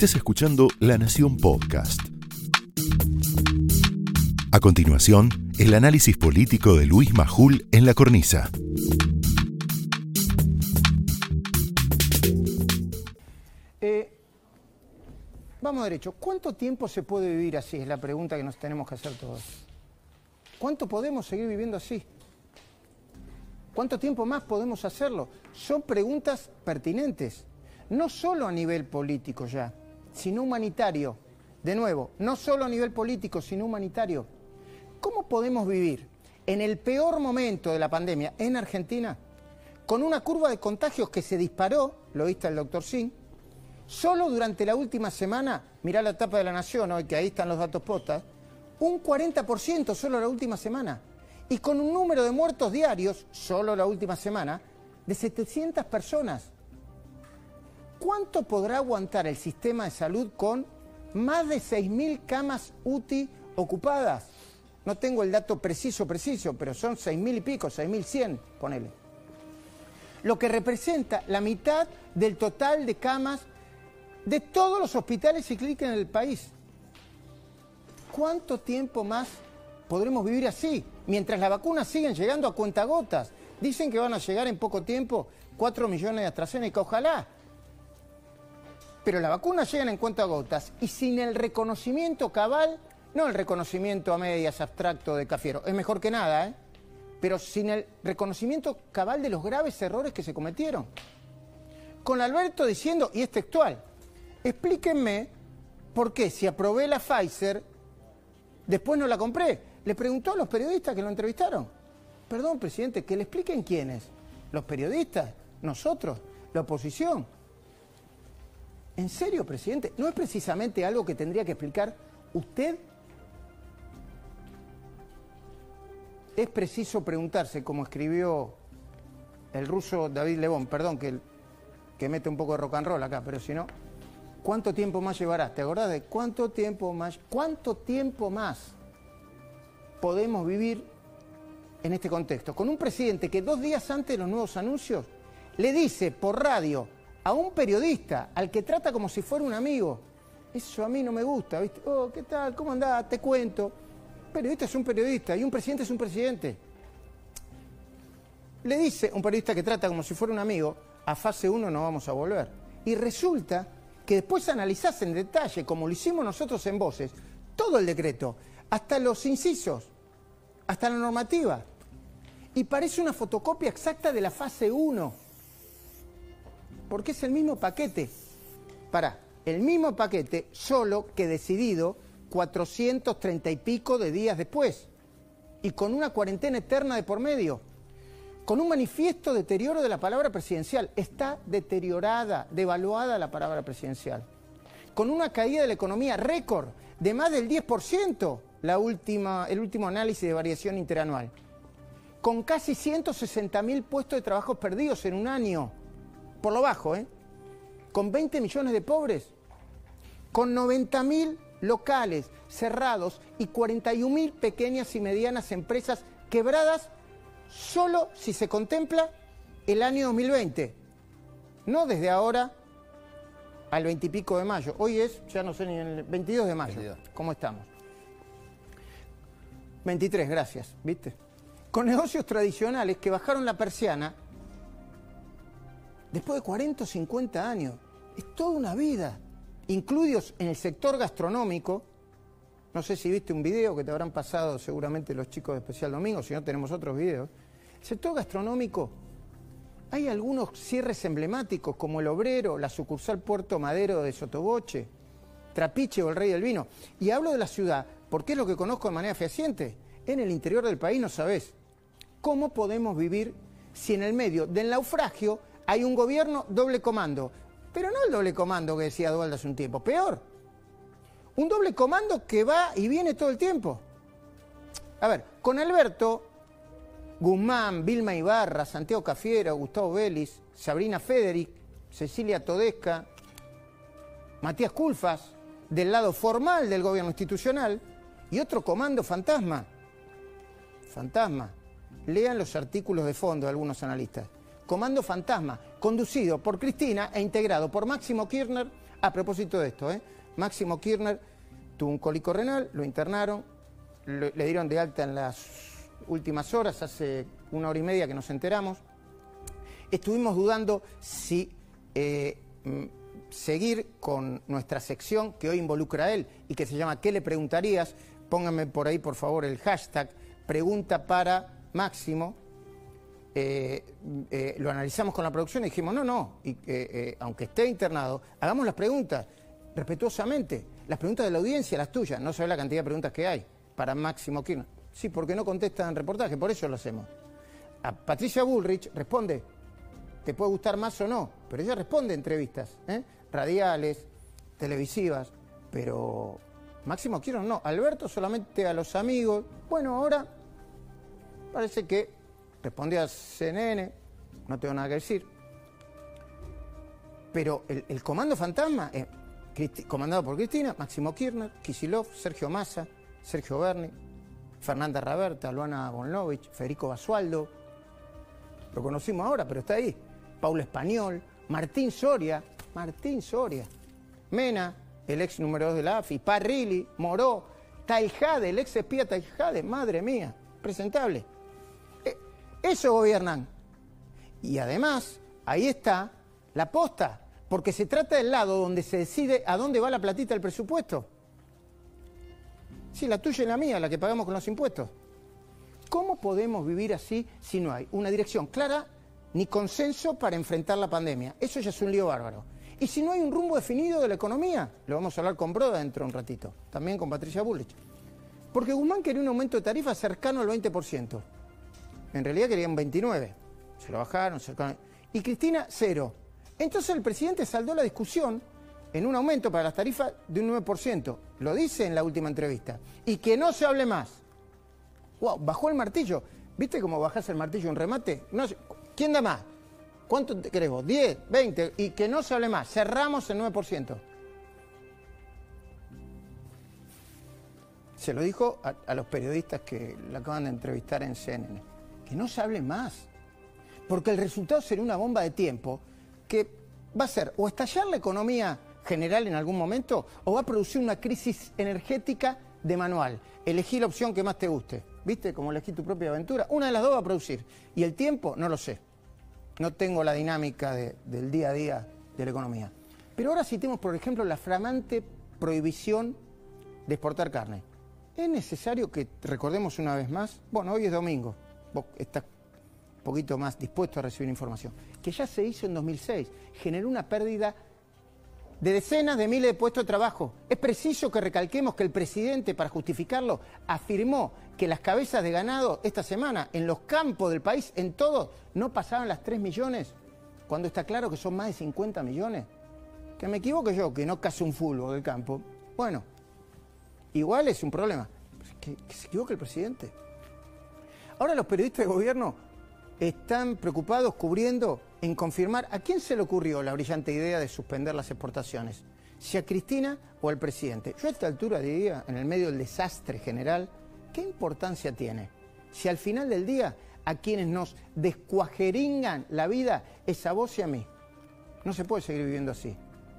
Estás escuchando La Nación Podcast. A continuación, el análisis político de Luis Majul en la cornisa. Eh, vamos derecho. ¿Cuánto tiempo se puede vivir así? Es la pregunta que nos tenemos que hacer todos. ¿Cuánto podemos seguir viviendo así? ¿Cuánto tiempo más podemos hacerlo? Son preguntas pertinentes, no solo a nivel político ya, sino humanitario. De nuevo, no solo a nivel político, sino humanitario. ¿Cómo podemos vivir en el peor momento de la pandemia en Argentina, con una curva de contagios que se disparó, lo viste el doctor Sin, solo durante la última semana, mirá la tapa de la Nación hoy, que ahí están los datos potas, un 40% solo la última semana y con un número de muertos diarios, solo la última semana, de 700 personas. ¿Cuánto podrá aguantar el sistema de salud con más de 6.000 camas UTI ocupadas? No tengo el dato preciso, preciso, pero son 6.000 y pico, 6.100, ponele. Lo que representa la mitad del total de camas de todos los hospitales y clínicas en el país. ¿Cuánto tiempo más podremos vivir así? mientras las vacunas siguen llegando a cuentagotas. Dicen que van a llegar en poco tiempo 4 millones de AstraZeneca, ojalá. Pero las vacunas llegan en cuentagotas y sin el reconocimiento cabal, no el reconocimiento a medias abstracto de Cafiero, es mejor que nada, ¿eh? pero sin el reconocimiento cabal de los graves errores que se cometieron. Con Alberto diciendo, y es textual, explíquenme por qué si aprobé la Pfizer, después no la compré. Le preguntó a los periodistas que lo entrevistaron. Perdón, presidente, que le expliquen quiénes. Los periodistas, nosotros, la oposición. ¿En serio, presidente? ¿No es precisamente algo que tendría que explicar usted? Es preciso preguntarse, como escribió el ruso David Lebón, perdón que, que mete un poco de rock and roll acá, pero si no, ¿cuánto tiempo más llevarás? ¿Te acordás de cuánto tiempo más? ¿Cuánto tiempo más? podemos vivir en este contexto? Con un presidente que dos días antes de los nuevos anuncios le dice por radio a un periodista, al que trata como si fuera un amigo, eso a mí no me gusta, ¿viste? Oh, ¿qué tal? ¿Cómo andás? Te cuento. Un periodista es un periodista y un presidente es un presidente. Le dice un periodista que trata como si fuera un amigo, a fase 1 no vamos a volver. Y resulta que después analizás en detalle, como lo hicimos nosotros en Voces, todo el decreto, hasta los incisos, hasta la normativa. Y parece una fotocopia exacta de la fase 1. Porque es el mismo paquete. Para, el mismo paquete, solo que decidido 430 y pico de días después. Y con una cuarentena eterna de por medio. Con un manifiesto deterioro de la palabra presidencial. Está deteriorada, devaluada la palabra presidencial. Con una caída de la economía récord de más del 10% la última, el último análisis de variación interanual. Con casi 160.000 puestos de trabajo perdidos en un año, por lo bajo, ¿eh? Con 20 millones de pobres, con 90.000 locales cerrados y 41.000 pequeñas y medianas empresas quebradas solo si se contempla el año 2020. No desde ahora al 20 y pico de mayo. Hoy es, ya no sé ni el 22 de mayo. ¿Cómo estamos? 23, gracias, ¿viste? Con negocios tradicionales que bajaron la persiana después de 40 o 50 años. Es toda una vida. Incluidos en el sector gastronómico, no sé si viste un video que te habrán pasado seguramente los chicos de Especial Domingo, si no tenemos otros videos. El sector gastronómico, hay algunos cierres emblemáticos como el Obrero, la sucursal Puerto Madero de Sotoboche, Trapiche o el Rey del Vino. Y hablo de la ciudad porque es lo que conozco de manera fehaciente. En el interior del país no sabes cómo podemos vivir si en el medio del naufragio hay un gobierno doble comando. Pero no el doble comando que decía Dualda hace un tiempo, peor. Un doble comando que va y viene todo el tiempo. A ver, con Alberto, Guzmán, Vilma Ibarra, Santiago Cafiero, Gustavo Vélez, Sabrina Federic, Cecilia Todesca, Matías Culfas, del lado formal del gobierno institucional, y otro comando fantasma. Fantasma. Lean los artículos de fondo de algunos analistas. Comando Fantasma, conducido por Cristina e integrado por Máximo Kirchner. A propósito de esto, ¿eh? Máximo Kirchner tuvo un cólico renal, lo internaron, le dieron de alta en las últimas horas, hace una hora y media que nos enteramos. Estuvimos dudando si eh, mm, seguir con nuestra sección que hoy involucra a él y que se llama ¿Qué le preguntarías? Pónganme por ahí, por favor, el hashtag pregunta para Máximo. Eh, eh, lo analizamos con la producción y dijimos, no, no, y, aunque esté internado, hagamos las preguntas respetuosamente, las preguntas de la audiencia, las tuyas, no sabes la cantidad de preguntas que hay para Máximo Kirchner. Sí, porque no contestan reportaje, por eso lo hacemos. A Patricia Bullrich responde, te puede gustar más o no, pero ella responde entrevistas, ¿eh? radiales, televisivas, pero Máximo Kirchner no, Alberto solamente a los amigos. Bueno, ahora parece que respondió a CNN, no tengo nada que decir, pero el, comando fantasma, comandado por Cristina, Máximo Kirchner, Kisilov, Sergio Massa, Sergio Berni, Fernanda Raberta, Luana Bonlovich, Federico Basualdo. Lo conocimos ahora, pero está ahí. Paula Español, Martín Soria, Martín Soria, Mena, el ex número 2 de la AFI, Parrilli, Moró, Taijade, el ex espía Taijade, madre mía, presentable. Eso gobiernan. Y además, ahí está la posta, porque se trata del lado donde se decide a dónde va la platita del presupuesto. Sí, la tuya y la mía, la que pagamos con los impuestos. ¿Cómo podemos vivir así si no hay una dirección clara ni consenso para enfrentar la pandemia? Eso ya es un lío bárbaro. Y si no hay un rumbo definido de la economía, lo vamos a hablar con Broda dentro de un ratito, también con Patricia Bullich. Porque Guzmán quería un aumento de tarifa cercano al 20%. En realidad quería un 29%. Se lo bajaron, cercano. Y Cristina, cero. Entonces el presidente saldó la discusión en un aumento para las tarifas de un 9%. Lo dice en la última entrevista. Y que no se hable más. Wow, bajó el martillo. ¿Viste cómo bajás el martillo en remate? ¿Quién da más? ¿Cuánto te crees vos? ¿10? ¿20? Y que no se hable más. Cerramos el 9%. Se lo dijo a, a los periodistas que la acaban de entrevistar en CNN. Que no se hable más. Porque el resultado será una bomba de tiempo que va a ser o estallar la economía general en algún momento o va a producir una crisis energética de manual. Elegí la opción que más te guste. ¿Viste? Como elegí tu propia aventura. Una de las dos va a producir. Y el tiempo, no lo sé. No tengo la dinámica del día a día de la economía. Pero ahora citemos, por ejemplo, la flamante prohibición de exportar carne. ¿Es necesario que recordemos una vez más? Bueno, hoy es domingo. Vos estás un poquito más dispuesto a recibir información. Que ya se hizo en 2006. Generó una pérdida de decenas de miles de puestos de trabajo. Es preciso que recalquemos que el presidente, para justificarlo, afirmó que las cabezas de ganado esta semana en los campos del país, en todos, no pasaban las 3 millones, cuando está claro que son más de 50 millones. Que me equivoque yo, que no casi un fulbo del campo. Bueno, igual es un problema. Que, que se equivoque el presidente. Ahora los periodistas de gobierno están preocupados cubriendo en confirmar a quién se le ocurrió la brillante idea de suspender las exportaciones, si a Cristina o al presidente. Yo a esta altura diría, en el medio del desastre general, ¿qué importancia tiene? Si al final del día a quienes nos descuajeringan la vida es a vos y a mí. No se puede seguir viviendo así,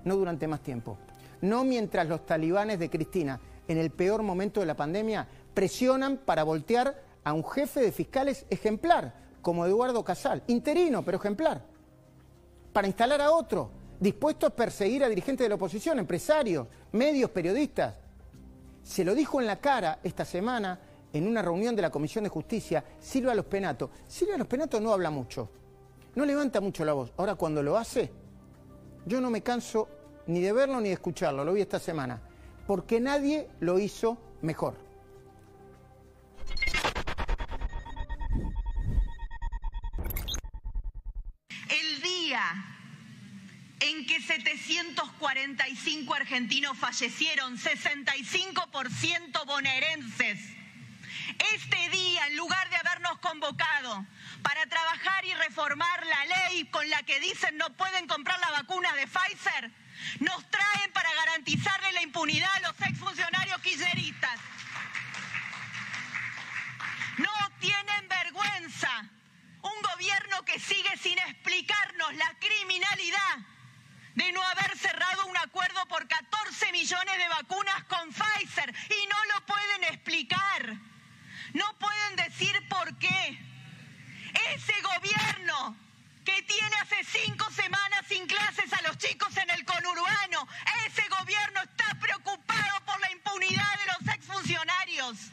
no durante más tiempo. No mientras los talibanes de Cristina, en el peor momento de la pandemia, presionan para voltear a un jefe de fiscales ejemplar, como Eduardo Casal, interino, pero ejemplar para instalar a otro, dispuesto a perseguir a dirigentes de la oposición, empresarios, medios, periodistas. Se lo dijo en la cara esta semana en una reunión de la Comisión de Justicia Silvia Los Penato. Silvia Los Penato no habla mucho, no levanta mucho la voz. Ahora cuando lo hace, yo no me canso ni de verlo ni de escucharlo, lo vi esta semana, porque nadie lo hizo mejor. Argentinos fallecieron, 65% bonaerenses. Este día, en lugar de habernos convocado para trabajar y reformar la ley con la que dicen no pueden comprar la vacuna de Pfizer, nos traen para garantizarle la impunidad a los exfuncionarios kirchneristas. No tienen vergüenza. Un gobierno que sigue sin de no haber cerrado un acuerdo por 14 millones de vacunas con Pfizer y no lo pueden explicar. No pueden decir por qué. Ese gobierno que tiene hace cinco semanas sin clases a los chicos en el conurbano, ese gobierno está preocupado por la impunidad de los exfuncionarios.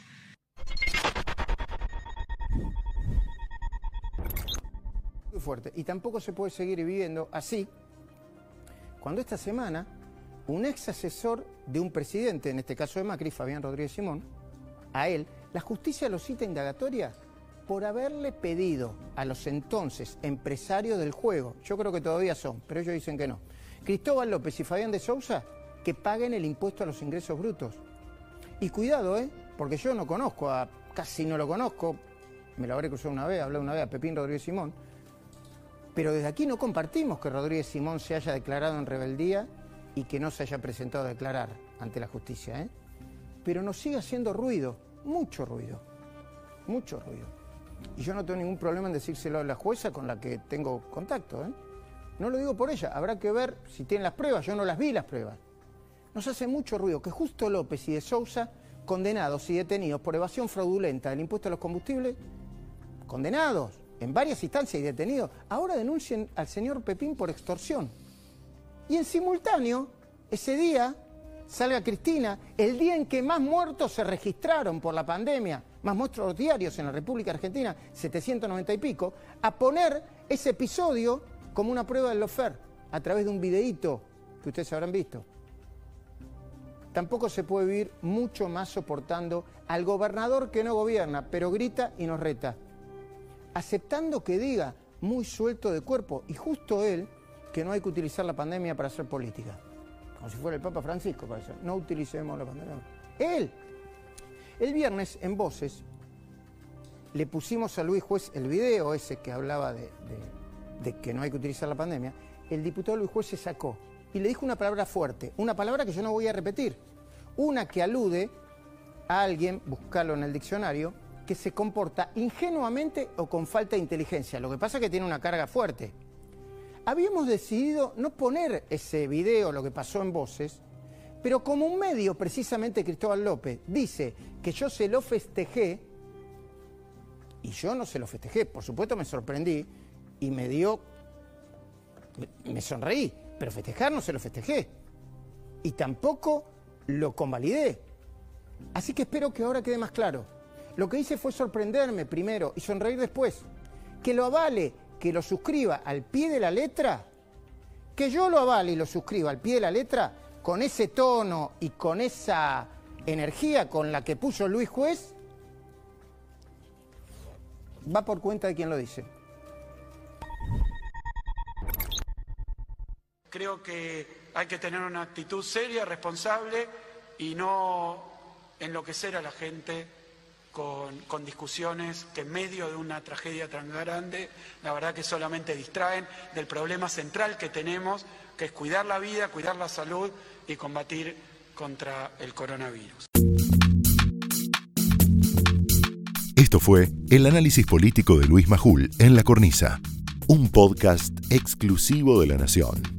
Muy fuerte. Y tampoco se puede seguir viviendo así cuando esta semana un ex asesor de un presidente, en este caso de Macri, Fabián Rodríguez Simón, a él, la justicia lo cita indagatoria por haberle pedido a los entonces empresarios del juego, yo creo que todavía son, pero ellos dicen que no, Cristóbal López y Fabián de Sousa, que paguen el impuesto a los ingresos brutos. Y cuidado, ¿eh? Porque yo no conozco, a, casi no lo conozco, me lo habré cruzado una vez, hablé una vez a Pepín Rodríguez Simón, pero desde aquí no compartimos que Rodríguez Simón se haya declarado en rebeldía y que no se haya presentado a declarar ante la justicia. ¿eh? Pero nos sigue haciendo ruido, mucho ruido, mucho ruido. Y yo no tengo ningún problema en decírselo a la jueza con la que tengo contacto. ¿eh? No lo digo por ella, habrá que ver si tienen las pruebas, yo no las vi las pruebas. Nos hace mucho ruido que justo López y de Sousa, condenados y detenidos por evasión fraudulenta del impuesto a los combustibles, condenados en varias instancias y detenidos, ahora denuncien al señor Pepín por extorsión. Y en simultáneo, ese día, salga Cristina, el día en que más muertos se registraron por la pandemia, más muertos diarios en la República Argentina, 790 y pico, a poner ese episodio como una prueba del lofer, a través de un videíto que ustedes habrán visto. Tampoco se puede vivir mucho más soportando al gobernador que no gobierna, pero grita y nos reta. Aceptando que diga, muy suelto de cuerpo, y justo él, que no hay que utilizar la pandemia para hacer política. Como si fuera el Papa Francisco, parece. No utilicemos la pandemia. Él. El viernes, en Voces, le pusimos a Luis Juez el video ese que hablaba de, de, que no hay que utilizar la pandemia. El diputado Luis Juez se sacó y le dijo una palabra fuerte, una palabra que yo no voy a repetir, una que alude a alguien, buscarlo en el diccionario, que se comporta ingenuamente o con falta de inteligencia. Lo que pasa es que tiene una carga fuerte habíamos decidido no poner ese video, lo que pasó en Voces, pero como un medio, precisamente Cristóbal López, dice que yo se lo festejé, y yo no se lo festejé, por supuesto me sorprendí y me dio, me sonreí, pero festejar no se lo festejé. Y tampoco lo convalidé. Así que espero que ahora quede más claro. Lo que hice fue sorprenderme primero y sonreír después. Que lo avale que lo suscriba al pie de la letra, que yo lo avale y lo suscriba al pie de la letra, con ese tono y con esa energía con la que puso Luis Juez, va por cuenta de quien lo dice. Creo que hay que tener una actitud seria, responsable y no enloquecer a la gente con, discusiones que en medio de una tragedia tan grande, la verdad que solamente distraen del problema central que tenemos, que es cuidar la vida, cuidar la salud y combatir contra el coronavirus. Esto fue el análisis político de Luis Majul en La Cornisa, un podcast exclusivo de La Nación.